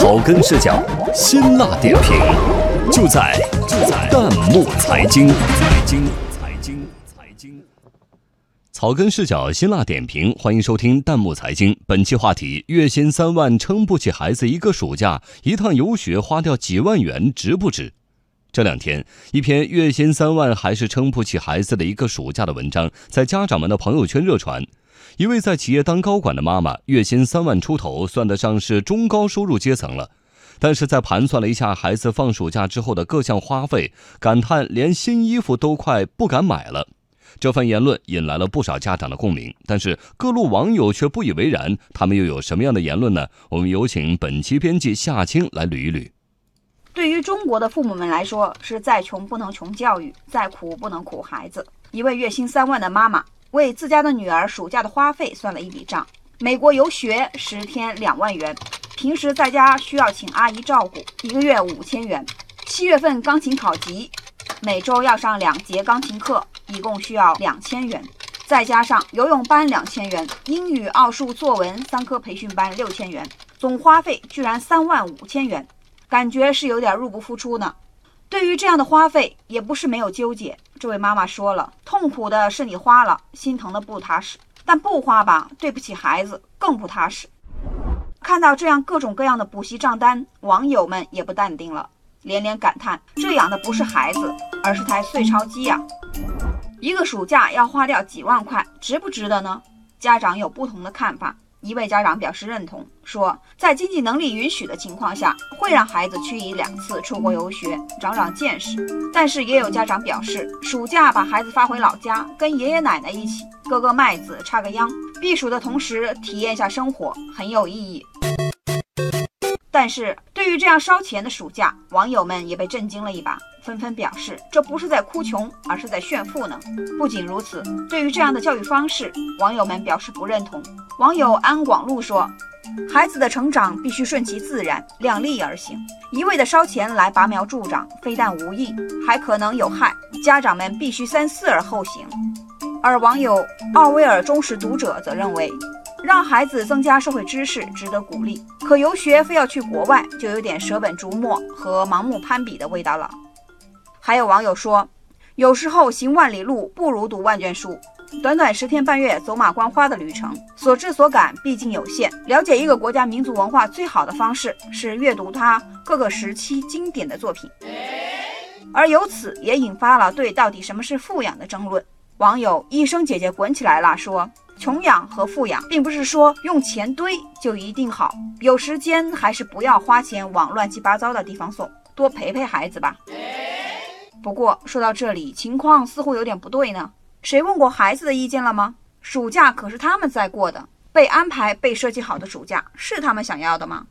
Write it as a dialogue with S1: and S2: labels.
S1: 草根视角，辛辣点评，就在就在弹幕财经。财经财经财经。草根视角，辛辣点评，欢迎收听弹幕财经。本期话题：月薪三万撑不起孩子一个暑假，一趟游学花掉几万元，值不值？这两天，一篇月薪三万还是撑不起孩子的一个暑假的文章，在家长们的朋友圈热传。一位在企业当高管的妈妈，月薪三万出头，算得上是中高收入阶层了。但是在盘算了一下孩子放暑假之后的各项花费，感叹连新衣服都快不敢买了。这番言论引来了不少家长的共鸣，但是各路网友却不以为然。他们又有什么样的言论呢？我们有请本期编辑夏青来捋一捋。
S2: 对于中国的父母们来说，是再穷不能穷教育，再苦不能苦孩子。一位月薪三万的妈妈。为自家的女儿暑假的花费算了一笔账：美国游学十天两万元，平时在家需要请阿姨照顾，一个月五千元。七月份钢琴考级，每周要上两节钢琴课，一共需要两千元。再加上游泳班两千元，英语、奥数、作文三科培训班六千元，总花费居然三万五千元，感觉是有点入不敷出呢。对于这样的花费，也不是没有纠结。这位妈妈说了，痛苦的是你花了，心疼的不踏实；但不花吧，对不起孩子，更不踏实。看到这样各种各样的补习账单，网友们也不淡定了，连连感叹：这养的不是孩子，而是台碎钞机呀！一个暑假要花掉几万块，值不值得呢？家长有不同的看法。一位家长表示认同，说在经济能力允许的情况下，会让孩子去一两次出国游学，长长见识。但是也有家长表示，暑假把孩子发回老家，跟爷爷奶奶一起割个麦子、插个秧，避暑的同时体验一下生活，很有意义。但是对于这样烧钱的暑假，网友们也被震惊了一把，纷纷表示这不是在哭穷，而是在炫富呢。不仅如此，对于这样的教育方式，网友们表示不认同。网友安广路说：“孩子的成长必须顺其自然，量力而行，一味的烧钱来拔苗助长，非但无益，还可能有害。家长们必须三思而后行。”而网友奥威尔忠实读者则认为。让孩子增加社会知识值得鼓励，可游学非要去国外，就有点舍本逐末和盲目攀比的味道了。还有网友说，有时候行万里路不如读万卷书。短短十天半月走马观花的旅程，所知所感毕竟有限。了解一个国家民族文化最好的方式是阅读它各个时期经典的作品，而由此也引发了对到底什么是富养的争论。网友一生姐姐滚起来了，说。穷养和富养，并不是说用钱堆就一定好。有时间还是不要花钱往乱七八糟的地方送，多陪陪孩子吧。不过说到这里，情况似乎有点不对呢。谁问过孩子的意见了吗？暑假可是他们在过的，被安排、被设计好的暑假是他们想要的吗？